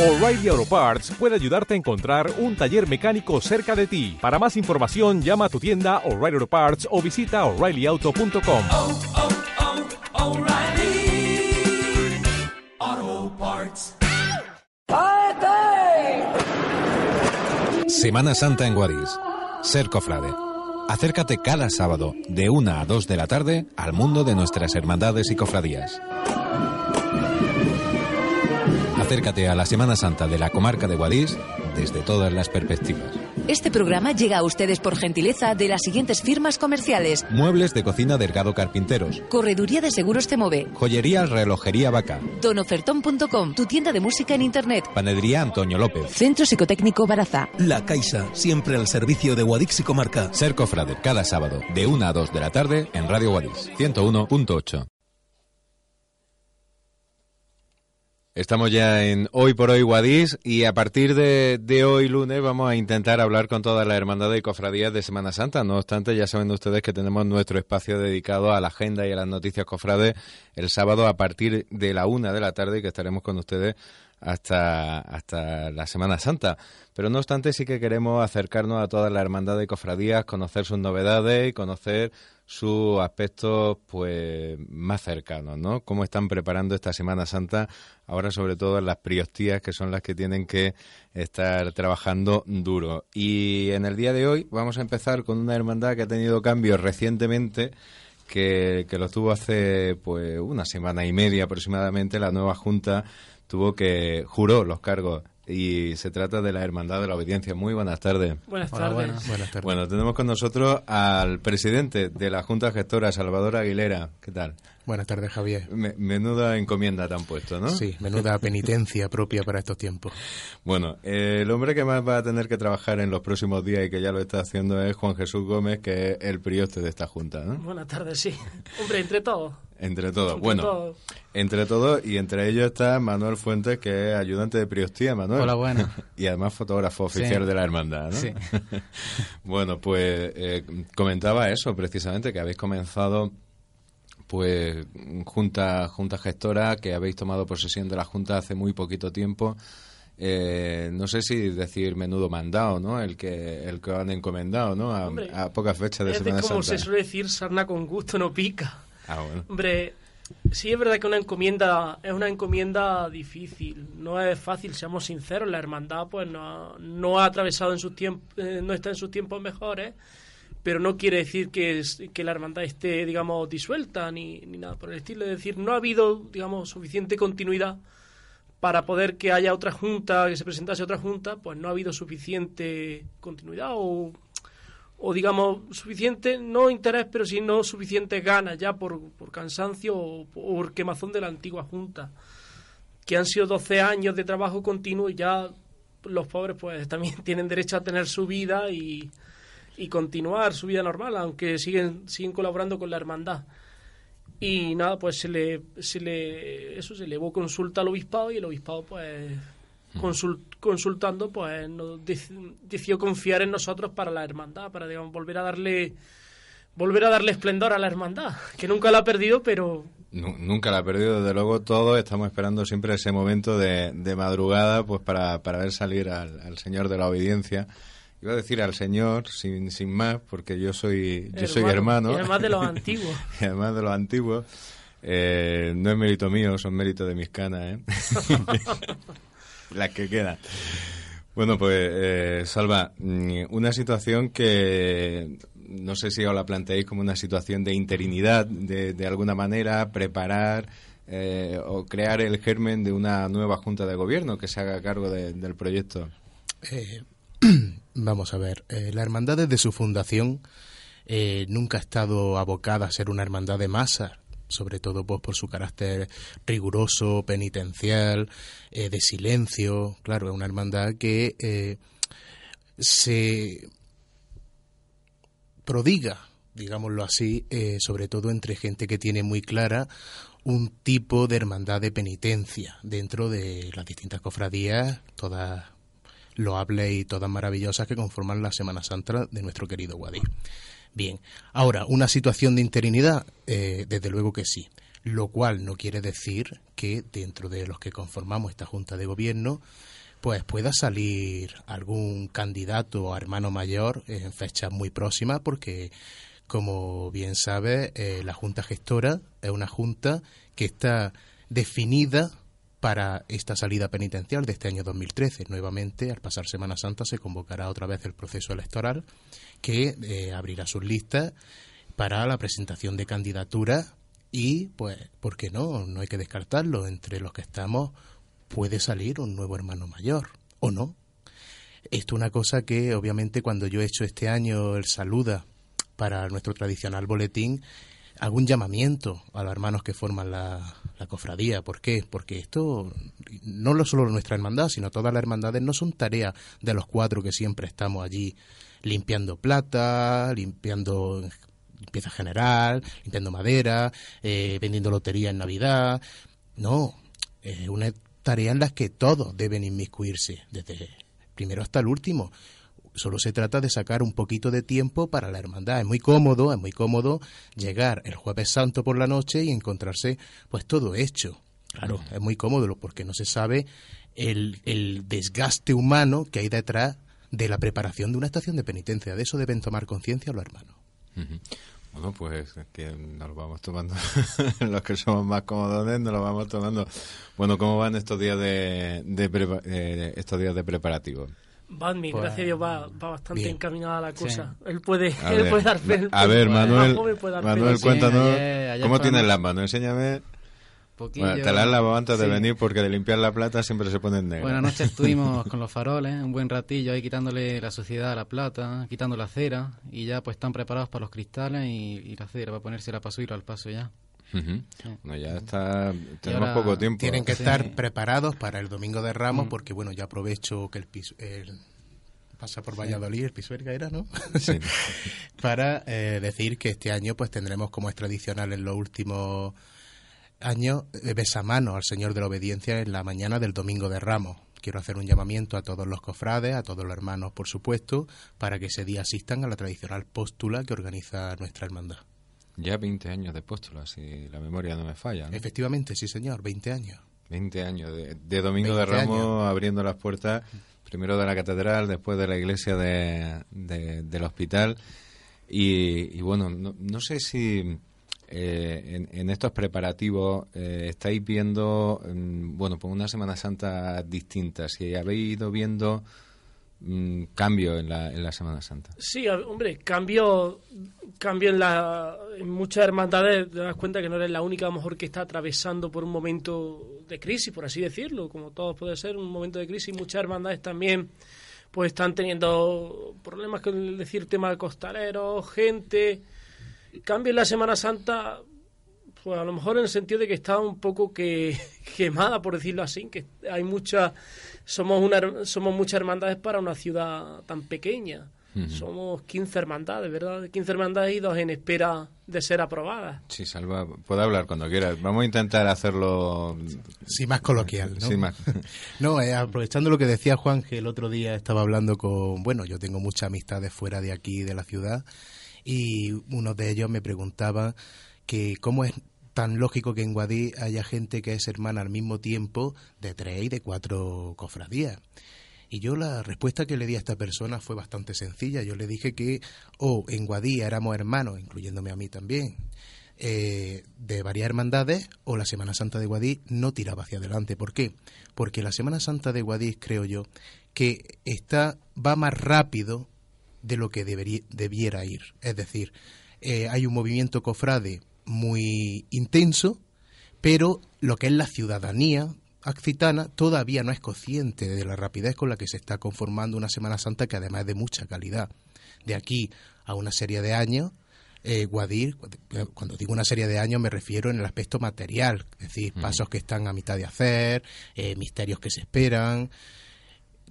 O'Reilly Auto Parts puede ayudarte a encontrar un taller mecánico cerca de ti. Para más información, llama a tu tienda O'Reilly Auto Parts o visita oreillyauto.com. oh, oh, O'Reilly Auto Parts. Semana Santa en Guadix. Ser cofrade. Acércate cada sábado de 1 a 2 de la tarde al mundo de nuestras hermandades y cofradías. Acércate a la Semana Santa de la comarca de Guadix desde todas las perspectivas. Este programa llega a ustedes por gentileza de las siguientes firmas comerciales. Muebles de cocina Delgado Carpinteros. Correduría de Seguros Temove. Joyería Relojería Vaca. Donofertón.com, tu tienda de música en Internet. Panadería Antonio López. Centro Psicotécnico Baraza. La Caixa, siempre al servicio de Guadix y Comarca. Ser cofrade cada sábado de 1 a 2 de la tarde en Radio Guadix 101.8. Estamos ya en Hoy por Hoy Guadix y a partir de, de, hoy lunes vamos a intentar hablar con todas las hermandades y cofradías de Semana Santa. No obstante, ya saben ustedes que tenemos nuestro espacio dedicado a la agenda y a las noticias cofrades el sábado a partir de la una de la tarde y que estaremos con ustedes hasta, hasta la Semana Santa. Pero no obstante, sí que queremos acercarnos a todas las hermandades y cofradías, conocer sus novedades y conocer sus aspectos pues más cercanos, ¿no? Cómo están preparando esta Semana Santa, ahora sobre todo las priostías, que son las que tienen que estar trabajando duro. Y en el día de hoy vamos a empezar con una hermandad que ha tenido cambios recientemente, que, que lo tuvo hace pues una semana y media aproximadamente, la nueva Junta tuvo que juró los cargos y se trata de la Hermandad de la Obediencia. Muy buenas tardes. Buenas tardes. Hola, buenas, buenas tardes. Bueno, tenemos con nosotros al presidente de la Junta Gestora, Salvador Aguilera. ¿Qué tal? Buenas tardes, Javier. Me, menuda encomienda te han puesto, ¿no? Sí, menuda penitencia propia para estos tiempos. Bueno, eh, el hombre que más va a tener que trabajar en los próximos días y que ya lo está haciendo es Juan Jesús Gómez, que es el prioste de esta Junta, ¿no? Buenas tardes, sí. Hombre, entre todos. Entre todos. Entre bueno, todos. entre todos y entre ellos está Manuel Fuentes, que es ayudante de priostía, Manuel. Hola, bueno. y además fotógrafo oficial Sí. de la hermandad, ¿no? Sí. bueno, pues eh, comentaba eso precisamente, que habéis comenzado pues junta junta gestora, que habéis tomado posesión de la junta hace muy poquito tiempo. Eh, no sé si decir menudo mandado, ¿no? El que el que han encomendado, ¿no? A, Hombre, a pocas fechas de Es Semana como Santa. se suele decir, sarna con gusto no pica. Ah, bueno. Hombre, sí es verdad que una encomienda es una encomienda difícil. No es fácil, seamos sinceros. La hermandad pues no ha, no ha atravesado en sus tiempos, no está en sus tiempos mejores. Pero no quiere decir que, que la hermandad esté, digamos, disuelta ni, ni nada por el estilo. Es decir, no ha habido, digamos, suficiente continuidad para poder que haya otra junta, que se presentase otra junta, pues no ha habido suficiente continuidad o, o digamos, suficiente, no interés, pero sí no suficientes ganas ya por, por cansancio o por quemazón de la antigua junta, que han sido 12 años de trabajo continuo y ya los pobres pues también tienen derecho a tener su vida y, y continuar su vida normal, aunque siguen, siguen colaborando con la hermandad. Y nada, pues se le, se le, eso se elevó consulta al obispado y el obispado, pues, consul- consultando, pues, nos dec- decidió confiar en nosotros para la hermandad, para, digamos, volver a darle, volver a darle esplendor a la hermandad, que nunca la ha perdido, pero Nu- Nunca la ha perdido, desde luego todos estamos esperando siempre ese momento de, de madrugada pues para, para ver salir al, al Señor de la obediencia. Iba a decir al Señor sin, sin más, porque yo soy yo soy hermano. Y además de los antiguos. y además de los antiguos. Eh, no es mérito mío, son mérito de mis canas, ¿eh? Las que quedan. Bueno, pues, eh, Salva, mm, una situación que no sé si os la planteáis como una situación de interinidad, de, de alguna manera, preparar eh, o crear el germen de una nueva junta de gobierno que se haga cargo de- del proyecto. Eh, vamos a ver, eh, la hermandad desde su fundación eh, nunca ha estado abocada a ser una hermandad de masas, sobre todo pues por su carácter riguroso, penitencial, eh, de silencio. Claro, es una hermandad que se prodiga, digámoslo así, sobre todo entre gente que tiene muy clara un tipo de hermandad de penitencia dentro de las distintas cofradías, todas loables y todas maravillosas que conforman la Semana Santa de nuestro querido Guadix. Bien, ahora, una situación de interinidad, eh, desde luego que sí. lo cual no quiere decir que dentro de los que conformamos esta Junta de Gobierno pues pueda salir algún candidato a hermano mayor en fechas muy próximas porque como bien sabe eh, la Junta Gestora es una junta que está definida para esta salida penitencial de este año 2013. Nuevamente, al pasar Semana Santa, se convocará otra vez el proceso electoral que eh, abrirá sus listas para la presentación de candidaturas y, pues, ¿por qué no? No hay que descartarlo. Entre los que estamos puede salir un nuevo hermano mayor, ¿o no? Esto es una cosa que, obviamente, cuando yo he hecho este año el saluda para nuestro tradicional boletín, hago un llamamiento a los hermanos que forman la, la cofradía. ¿Por qué? Porque esto, no lo solo nuestra hermandad, sino todas las hermandades, no son tareas de los cuatro que siempre estamos allí limpiando plata, limpiando limpieza general, limpiando madera, eh, vendiendo lotería en Navidad. No, es una tarea en la que todos deben inmiscuirse, desde primero hasta el último. Solo se trata de sacar un poquito de tiempo para la hermandad. Es muy cómodo, es muy cómodo llegar el jueves santo por la noche y encontrarse pues todo hecho. Claro, es muy cómodo porque no se sabe el, el desgaste humano que hay detrás de la preparación de una estación de penitencia. De eso deben tomar conciencia los hermanos. Bueno, pues es que nos lo vamos tomando, los que somos más cómodos, nos lo vamos tomando. Bueno, ¿cómo van estos días de, de eh, estos días de preparativo? Badmi, Pues, gracias a Dios, va, va bastante bien. encaminada la cosa. Él puede, A él ver, puede dar fe. a puede- ver, Manuel, más joven puede dar fe. Manuel, Sí, cuéntanos ayer- ayer cómo fue tienes las manos. Enséñame. Poquillo. Bueno, te las has lavado antes de venir porque de limpiar la plata siempre se ponen negras. Buenas noches estuvimos con los faroles, un buen ratillo ahí quitándole la suciedad a la plata, quitando la cera y ya pues están preparados para los cristales y, y la cera para ponerse la paso al paso ya. Bueno, ya está. Tenemos ahora poco tiempo. Tienen que Sí. estar preparados para el Domingo de Ramos Mm. porque, bueno, ya aprovecho que el piso... El, pasa por Valladolid, el Pisuerga era, ¿no? Sí. para eh, decir que este año pues tendremos como es tradicional en los últimos años eh, besamano al Señor de la Obediencia en la mañana del Domingo de Ramos. Quiero hacer un llamamiento a todos los cofrades, a todos los hermanos, por supuesto, para que ese día asistan a la tradicional póstula que organiza nuestra hermandad. Ya 20 años de póstula, si la memoria no me falla. ¿no? Efectivamente, sí señor, 20 años. 20 años de, de Domingo de 20 Ramos años. abriendo las puertas, primero de la catedral, después de la iglesia de, de- del hospital. Y, y bueno, no, no sé si eh, en, en estos preparativos eh, estáis viendo, mm, bueno, pues una Semana Santa distinta, si habéis ido viendo cambio en la, en la Semana Santa. Sí, hombre, cambio, cambio en, la, en muchas hermandades, te das cuenta que no eres la única a lo mejor que está atravesando por un momento de crisis, por así decirlo, como todos puede ser, un momento de crisis. Muchas hermandades también pues están teniendo problemas con el decir tema de costaleros, gente. Cambio en la Semana Santa, pues a lo mejor en el sentido de que está un poco que quemada, por decirlo así, que hay muchas, somos una, somos muchas hermandades para una ciudad tan pequeña. Somos 15 hermandades, ¿verdad? 15 hermandades y dos en espera de ser aprobadas. Sí, Salva, puede hablar cuando quieras. Vamos a intentar hacerlo Sí, más coloquial, ¿no? sin más. No, eh, aprovechando lo que decía Juan, que el otro día estaba hablando con, bueno, yo tengo muchas amistades fuera de aquí, de la ciudad, y uno de ellos me preguntaba que cómo es tan lógico que en Guadí haya gente que es hermana al mismo tiempo de tres y de cuatro cofradías. Y yo la respuesta que le di a esta persona fue bastante sencilla. Yo le dije que o en Guadí éramos hermanos, incluyéndome a mí también, eh, de varias hermandades, o la Semana Santa de Guadix no tiraba hacia adelante. ¿Por qué? Porque la Semana Santa de Guadix, creo yo, que está va más rápido de lo que debería, debiera ir. Es decir, eh, hay un movimiento cofrade muy intenso, pero lo que es la ciudadanía accitana todavía no es consciente de la rapidez con la que se está conformando una Semana Santa que además es de mucha calidad. De aquí a una serie de años, eh, Guadir, cu- cuando digo una serie de años me refiero en el aspecto material, es decir, pasos que están a mitad de hacer, eh, misterios que se esperan.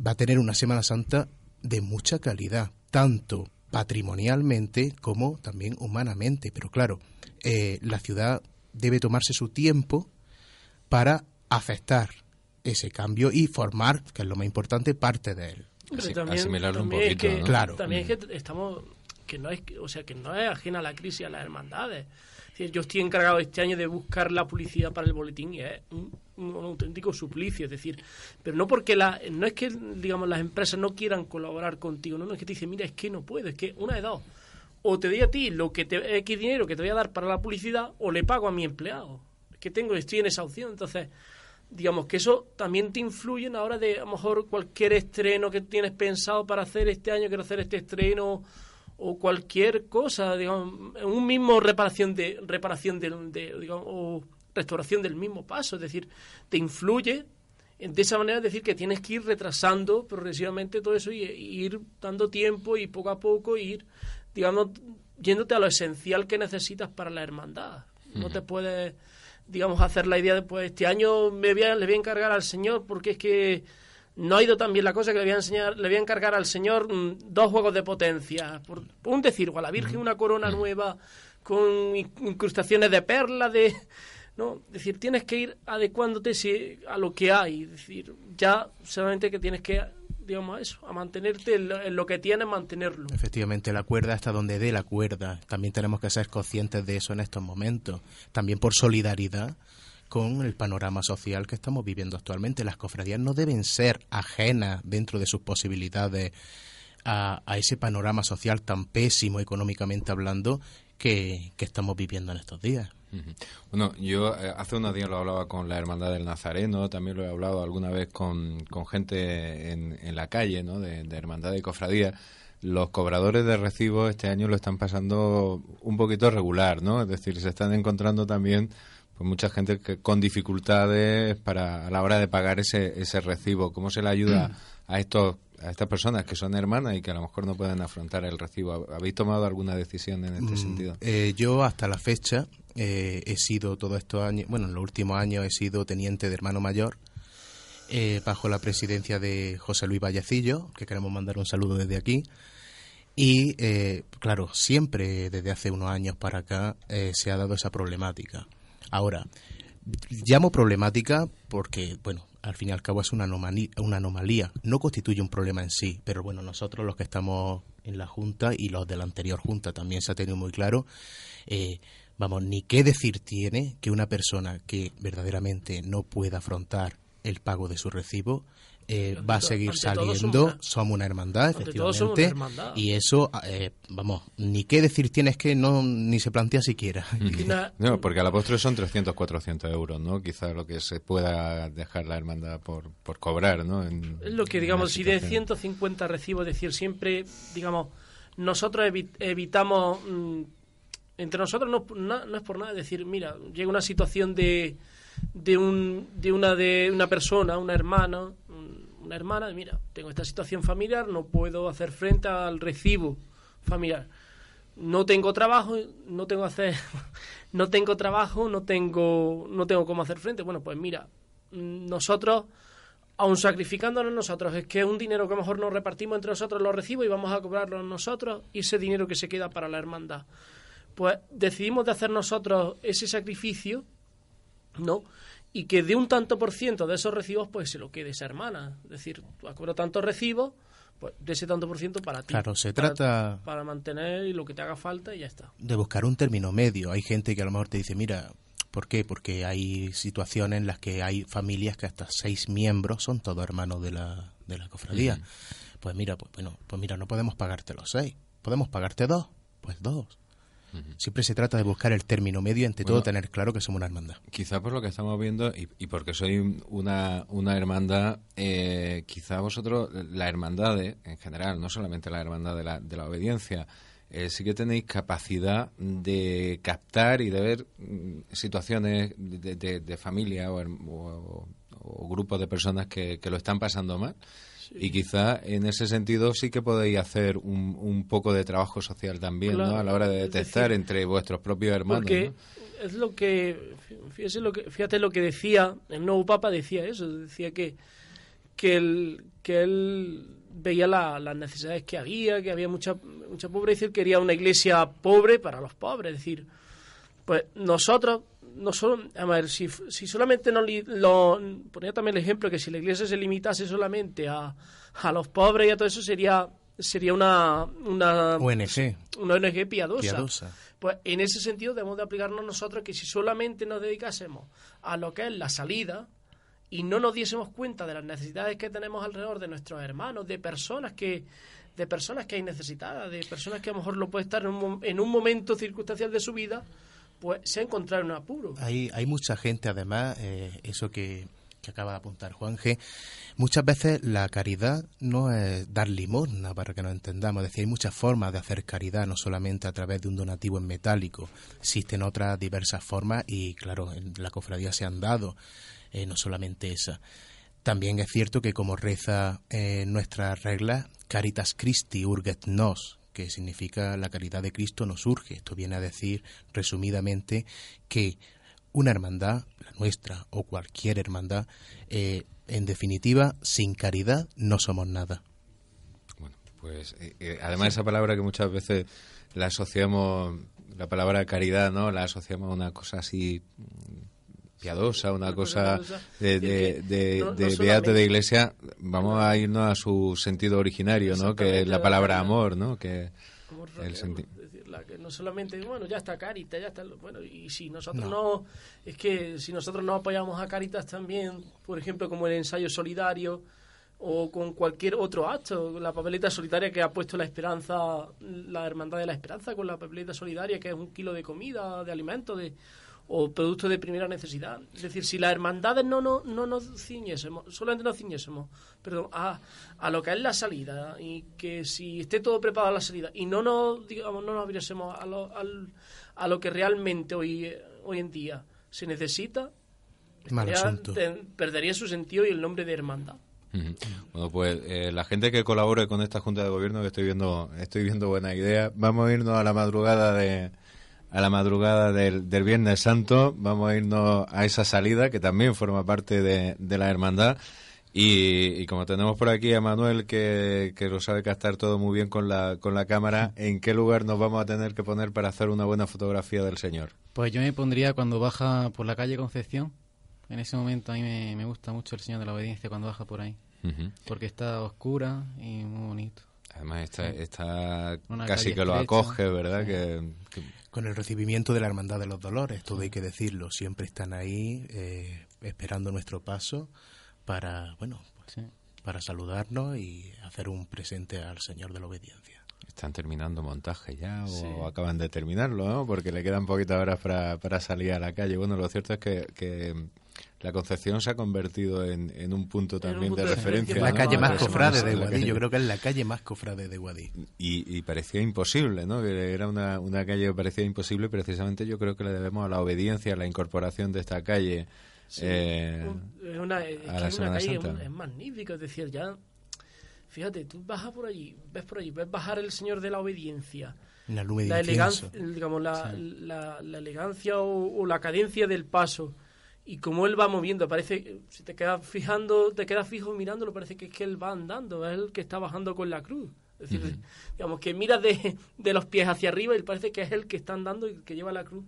Va a tener una Semana Santa de mucha calidad, tanto patrimonialmente como también humanamente. Pero claro, eh, la ciudad debe tomarse su tiempo para afectar ese cambio y formar, que es lo más importante, parte de él. Asi- también, asimilarlo un también es poquito, que, ¿no? Claro. También es que estamos que no es o sea que no es ajena a la crisis a las hermandades. Yo estoy encargado este año de buscar la publicidad para el boletín y es un, un auténtico suplicio, es decir, pero no porque la, no es que digamos las empresas no quieran colaborar contigo, no, no es que te dicen, mira, es que no puedo, es que una de dos, o te doy a ti lo que te, X dinero que te voy a dar para la publicidad, o le pago a mi empleado, es que tengo, estoy en esa opción, entonces digamos que eso también te influye en la hora de a lo mejor cualquier estreno que tienes pensado para hacer este año, quiero hacer este estreno o cualquier cosa, digamos, un mismo reparación de reparación del- de, digamos, o restauración del mismo paso, es decir, te influye de esa manera es decir que tienes que ir retrasando progresivamente todo eso y, y ir dando tiempo y poco a poco ir digamos yéndote a lo esencial que necesitas para la hermandad. No te puedes digamos hacer la idea de pues este año me voy a- le voy a encargar al señor porque es que no ha ido tan bien la cosa que le voy a enseñar, le voy a encargar al señor mm, dos juegos de potencia, por, por un decir, o a la Virgen una corona nueva con in- incrustaciones de perlas, de no, es decir, tienes que ir adecuándote a lo que hay, es decir, ya solamente que tienes que digamos a eso, a mantenerte en lo, en lo que tienes, mantenerlo. Efectivamente, la cuerda hasta donde dé la cuerda. También tenemos que ser conscientes de eso en estos momentos. También por solidaridad con el panorama social que estamos viviendo actualmente. Las cofradías no deben ser ajenas dentro de sus posibilidades a, ese panorama social tan pésimo económicamente hablando que, que estamos viviendo en estos días. Bueno, yo eh, hace unos días lo hablaba con la Hermandad del Nazareno, también lo he hablado alguna vez con, con gente en, en la calle, ¿no? De, de Hermandad y Cofradía. Los cobradores de recibos este año lo están pasando un poquito regular, ¿no? Es decir, se están encontrando también pues mucha gente que con dificultades para a la hora de pagar ese, ese recibo. ¿Cómo se le ayuda a estos a estas personas que son hermanas y que a lo mejor no pueden afrontar el recibo? ¿Habéis tomado alguna decisión en este Mm, sentido? eh, yo hasta la fecha eh, he sido todos estos años, bueno, en los últimos años he sido teniente de hermano mayor eh, bajo la presidencia de José Luis Vallecillo, que queremos mandar un saludo desde aquí. Y eh, claro, siempre desde hace unos años para acá eh, se ha dado esa problemática. Ahora, llamo problemática porque, bueno, al fin y al cabo es una anomalía. No constituye un problema en sí, pero bueno, nosotros los que estamos en la Junta y los de la anterior Junta también se ha tenido muy claro, eh, vamos, ni qué decir tiene que una persona que verdaderamente no pueda afrontar el pago de su recibo eh, va a to- seguir saliendo, una- somos una hermandad, una efectivamente, hermandad. y eso, eh, vamos, ni qué decir tiene es que no ni se plantea siquiera. No, porque a la postre son 300, 400 euros, ¿no? Quizá lo que se pueda dejar la hermandad por, por cobrar, ¿no? En- Es lo que, digamos, si de situación. 150 recibos, es decir, siempre, digamos, nosotros evi- evitamos, mm, entre nosotros no, no, no es por nada, decir, mira, llega una situación de, de, un, de, una, de una persona, una hermana, un- una hermana, mira, tengo esta situación familiar, no puedo hacer frente al recibo familiar. No tengo trabajo, no tengo hacer, no tengo trabajo, no tengo, no tengo cómo hacer frente. Bueno, pues mira, nosotros aun sacrificándonos nosotros, es que es un dinero que a lo mejor nos repartimos entre nosotros los recibos y vamos a cobrarlo nosotros y ese dinero que se queda para la hermandad. Pues decidimos de hacer nosotros ese sacrificio, ¿no? Y que de un tanto por ciento de esos recibos, pues se lo quede esa hermana. Es decir, tú has cobrado tantos recibos, pues de ese tanto por ciento para ti. Claro, se Para- trata- Para mantener lo que te haga falta y ya está. de buscar un término medio. Hay gente que a lo mejor te dice, mira, ¿por qué? Porque hay situaciones en las que hay familias que hasta seis miembros son todos hermanos de la, de la cofradía. Pues mira, pues bueno, pues mira, no podemos pagarte los seis, podemos pagarte dos, pues dos. Siempre se trata de buscar el término medio y ante todo tener claro que somos una hermandad. Quizá por lo que estamos viendo y, y porque soy una, una hermandad, eh, quizá vosotros, la hermandad en general, no solamente la hermandad de la, de la obediencia, eh, sí que tenéis capacidad de captar y de ver mm, situaciones de, de- de familia o, herm- o- o grupos de personas que, que lo están pasando mal. Y quizá en ese sentido sí que podéis hacer un, un poco de trabajo social también, ¿no? A la hora de detectar decir, entre vuestros propios hermanos. Porque ¿no? es lo que, fíjese lo que, fíjate lo que decía, el nuevo Papa decía eso, decía que, que, él, que él veía la- las necesidades que había, que había mucha, mucha pobreza y él quería una iglesia pobre para los pobres, es decir, pues nosotros, no solo, a ver, si, si solamente no lo, ponía también el ejemplo que si la iglesia se limitase solamente a, a los pobres y a todo eso sería sería una, una, ONG. una ONG piadosa. Piadosa. Pues en ese sentido debemos de aplicarnos nosotros que si solamente nos dedicásemos a lo que es la salida y no nos diésemos cuenta de las necesidades que tenemos alrededor de nuestros hermanos, de personas que de personas que hay necesitadas, de personas que a lo mejor lo puede estar en un, en un momento circunstancial de su vida, pues se encontrar en un apuro. Hay, hay mucha gente, además, eh, eso que, que acaba de apuntar Juan G. Muchas veces la caridad no es dar limosna, para que nos entendamos. Es decir, hay muchas formas de hacer caridad, no solamente a través de un donativo en metálico. Existen otras diversas formas y, claro, en la cofradía se han dado, eh, no solamente esa. También es cierto que, como reza eh, nuestras reglas, Caritas Christi urget nos, que significa la caridad de Cristo nos urge. Esto viene a decir, resumidamente, que una hermandad, la nuestra o cualquier hermandad, eh, en definitiva, sin caridad no somos nada. Bueno, pues eh, eh, además esa palabra que muchas veces la asociamos, la palabra caridad, ¿no? La asociamos a una cosa así piadosa, una una cosa de, de, de- no- no de beato de iglesia. Vamos a irnos a su sentido originario, ¿no? Que es la la palabra amor, ¿no? Que el rodeamos, senti- es decir, la que no solamente bueno ya está Caritas ya está bueno y si nosotros no. es que si nosotros no apoyamos a Caritas también por ejemplo como el ensayo solidario o con cualquier otro acto la papeleta solidaria que ha puesto la esperanza la hermandad de la esperanza con la papeleta solidaria que es un kilo de comida de alimentos de o productos de primera necesidad. Es decir, si las hermandades no, no, no nos ciñésemos, solamente nos ciñésemos, perdón, a, a lo que es la salida y que si esté todo preparado a la salida y no nos, digamos, no nos abriésemos a lo, al- a lo que realmente hoy, hoy en día se necesita, Mal asunto. perdería su sentido y el nombre de hermandad. Bueno, pues eh, la gente que colabore con esta Junta de Gobierno, que estoy viendo, estoy viendo buena idea, vamos a irnos a la madrugada de a la madrugada del, del Viernes Santo, vamos a irnos a esa salida que también forma parte de, de la hermandad y, y como tenemos por aquí a Manuel que, que lo sabe captar todo muy bien con la, con la cámara, ¿en qué lugar nos vamos a tener que poner para hacer una buena fotografía del Señor? Pues yo me pondría cuando baja por la calle Concepción. En ese momento a mí me, me gusta mucho el Señor de la Obediencia cuando baja por ahí. Porque está oscura y muy bonito. Además está, está casi que lo estrecha. acoge, ¿verdad? Que, que- Con el recibimiento de la Hermandad de los Dolores, todo hay que decirlo, siempre están ahí eh, esperando nuestro paso para, bueno, pues, Sí. para saludarnos y hacer un presente al Señor de la Obediencia. ¿Están terminando montaje ya o Sí. acaban de terminarlo, ¿no? Porque le quedan poquitas horas para, para salir a la calle. Bueno, lo cierto es que, que la Concepción se ha convertido en, en un punto también punto de de referencia. la ¿no? calle más cofrade de La Guadí, yo creo que es la calle más cofrade de Guadí. Y, y parecía imposible, ¿no? Que era una, una calle que parecía imposible. Precisamente yo creo que le debemos a la obediencia, a la incorporación de esta calle. eh, es una, es a que la es Semana una calle Santa. es, es magnífica, es decir, ya, fíjate, tú bajas por allí, ves por allí, ves bajar el Señor de la Obediencia, la incienso. elegancia, digamos, la, la, la elegancia o, o la cadencia del paso y como él va moviendo, parece, si te quedas fijando, te quedas fijo mirándolo, parece que es que él va andando, es el que está bajando con la cruz. Es decir, digamos, que miras de, de los pies hacia arriba y parece que es el que está andando y que lleva la cruz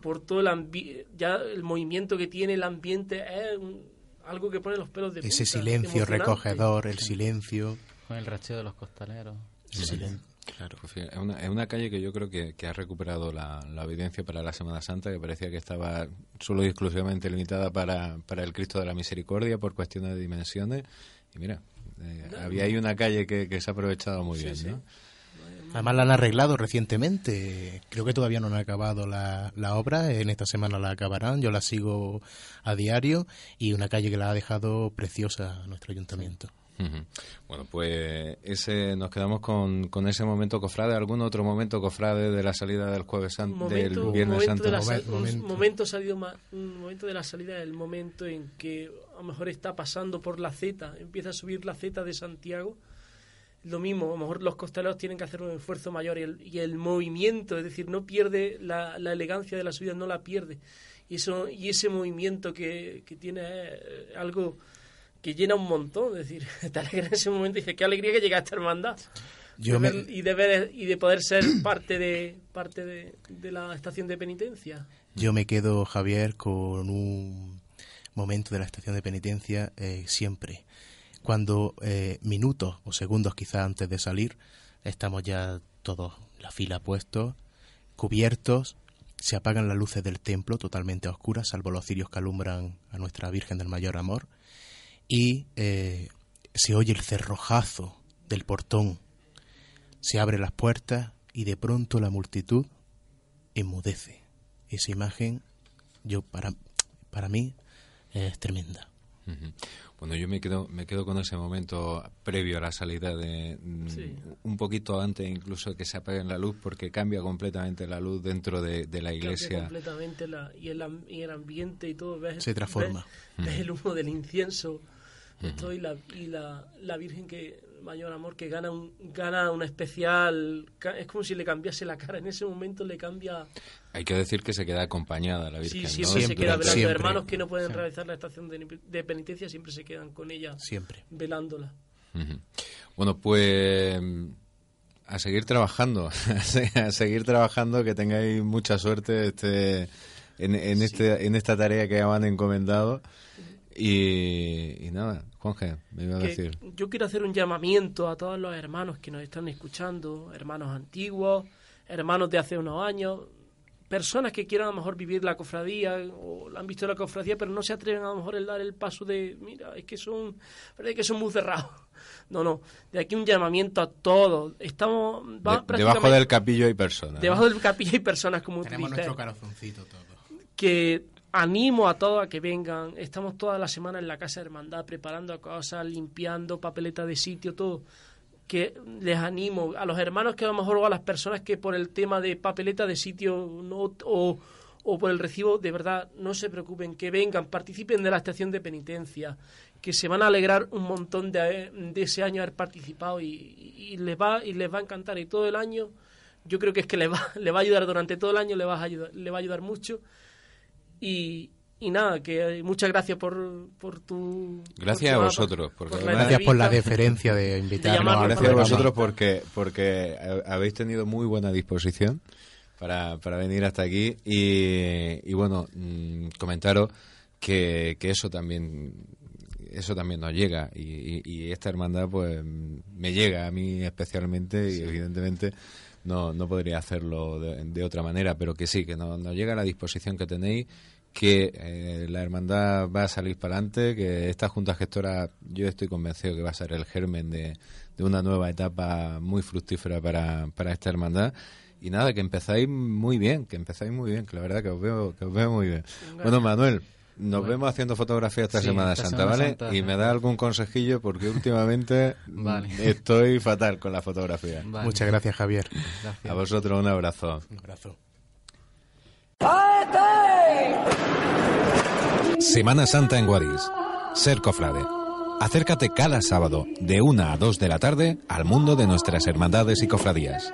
por todo el ambiente, ya el movimiento que tiene el ambiente es un- algo que pone los pelos de Ese punta, silencio emocionante. recogedor, el silencio. Con el racheo de los costaleros. el silen- claro. Pues es, una, es una calle que yo creo que, que ha recuperado la, la evidencia para la Semana Santa, que parecía que estaba solo y exclusivamente limitada para, para el Cristo de la Misericordia por cuestiones de dimensiones. Y mira, eh, había ahí una calle que, que se ha aprovechado muy bien, ¿no? Además la han arreglado recientemente. Creo que todavía no han acabado la, la obra. En esta semana la acabarán. Yo la sigo a diario. Y una calle que la ha dejado preciosa nuestro ayuntamiento. Bueno, pues ese nos quedamos con, con ese momento cofrade. ¿Algún otro momento cofrade de la salida del jueves Un santo, momento, del viernes momento santo? de la Momen- un momento. momento salido un momento de la salida es el momento en que a lo mejor está pasando por la Z, empieza a subir la Z de Santiago. Lo mismo, a lo mejor los costaleros tienen que hacer un esfuerzo mayor y el, y el movimiento, es decir, no pierde la, la elegancia de la subida, no la pierde. Y eso y ese movimiento que, que tiene es algo que llena un montón, es decir, te alegra en ese momento y dices, qué alegría que llega a esta hermandad. Yo De me- ver- y, de ver- y de poder ser parte de parte de, de la estación de penitencia. Yo me quedo, Javier, con un momento de la estación de penitencia eh, siempre. cuando eh, minutos o segundos quizás antes de salir estamos ya todos la fila puestos, cubiertos, se apagan las luces del templo totalmente a oscuras, salvo los cirios que alumbran a nuestra Virgen del Mayor Amor, y eh, se oye el cerrojazo del portón, se abren las puertas y de pronto la multitud enmudece. Esa imagen, yo para, para mí, es tremenda. Bueno, yo me quedo, me quedo con ese momento previo a la salida de mm, Sí. un poquito antes incluso de que se apague la luz porque cambia completamente la luz dentro de, de la Cambia iglesia. completamente la, y, el, y el ambiente y todo. ¿ves? Se transforma. Ves, ves el humo del incienso. Esto y la, y la, la Virgen que mayor amor que gana un, gana una especial es como si le cambiase la cara en ese momento le cambia Hay que decir que se queda acompañada la Virgen, sí ¿no? siempre, se queda velando siempre. hermanos que no pueden realizar la estación de, de penitencia siempre se quedan con ella Siempre. velándola. Bueno, pues a seguir trabajando, a seguir trabajando, que tengáis mucha suerte este, en, en, este, en esta tarea que os han encomendado. Y, y nada, Juanje, me iba a decir. yo quiero hacer un llamamiento a todos los hermanos que nos están escuchando, hermanos antiguos, hermanos de hace unos años, personas que quieran a lo mejor vivir la cofradía o han visto la cofradía pero no se atreven a lo mejor el dar el paso de, mira, es que son, verdad que son muy cerrados. No, no, de aquí un llamamiento a todos. Estamos va De- debajo del capillo hay personas. debajo ¿no? del capillo hay personas como tú Tenemos dices nuestro corazoncito todo. que animo a todos a que vengan. Estamos toda la semana en la Casa de Hermandad preparando cosas, limpiando, papeleta de sitio, todo. Que les animo a los hermanos que a lo mejor o a las personas que por el tema de papeleta de sitio no, o, o por el recibo, de verdad, no se preocupen, que vengan, participen de la estación de penitencia, que se van a alegrar un montón de, ese año haber participado y, y les va y les va a encantar y todo el año yo creo que es que le va, le va a ayudar durante todo el año, le va a ayudar, le va a ayudar mucho. Y, y nada, que eh, muchas gracias por, por tu... Gracias por a vosotros, además- Gracias por la deferencia de invitarnos Gracias a vosotros porque, porque ha- habéis tenido muy buena disposición para, para venir hasta aquí. Y, y bueno, mm, comentaros que, que eso también eso también nos llega y, y- y esta hermandad pues me llega a mí especialmente y evidentemente no, no podría hacerlo de, de otra manera, pero que sí, que nos, nos llega la disposición que tenéis, que eh, la hermandad va a salir para adelante, que esta junta gestora yo estoy convencido que va a ser el germen de, de una nueva etapa muy fructífera para, para esta hermandad. Y nada, que empezáis muy bien, que empezáis muy bien, que la verdad que os veo, que os veo muy bien. Bueno, Manuel, nos vemos haciendo fotografías esta Sí, Semana esta Santa, Semana ¿vale? Santa. Y me da algún consejillo porque últimamente Vale. estoy fatal con la fotografía. Vale, Muchas gracias, Javier. gracias. A vosotros un abrazo. Un abrazo. Semana Santa en Guadix. Ser cofrade. Acércate cada sábado de 1 a 2 de la tarde al mundo de nuestras hermandades y cofradías.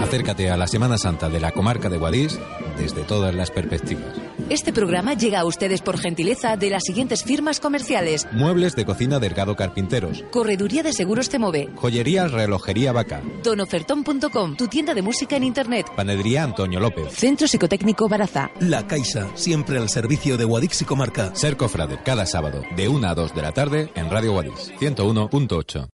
Acércate a la Semana Santa de la comarca de Guadix desde todas las perspectivas. Este programa llega a ustedes por gentileza de las siguientes firmas comerciales. Muebles de cocina Delgado Carpinteros. Correduría de Seguros Te Move. Joyería Relojería Vaca. Donofertón.com, tu tienda de música en Internet. Panadería Antonio López. Centro Psicotécnico Baraza. La Caixa, siempre al servicio de Guadix y Comarca. Ser cofrade cada sábado de 1 a 2 de la tarde en Radio Guadix 101.8.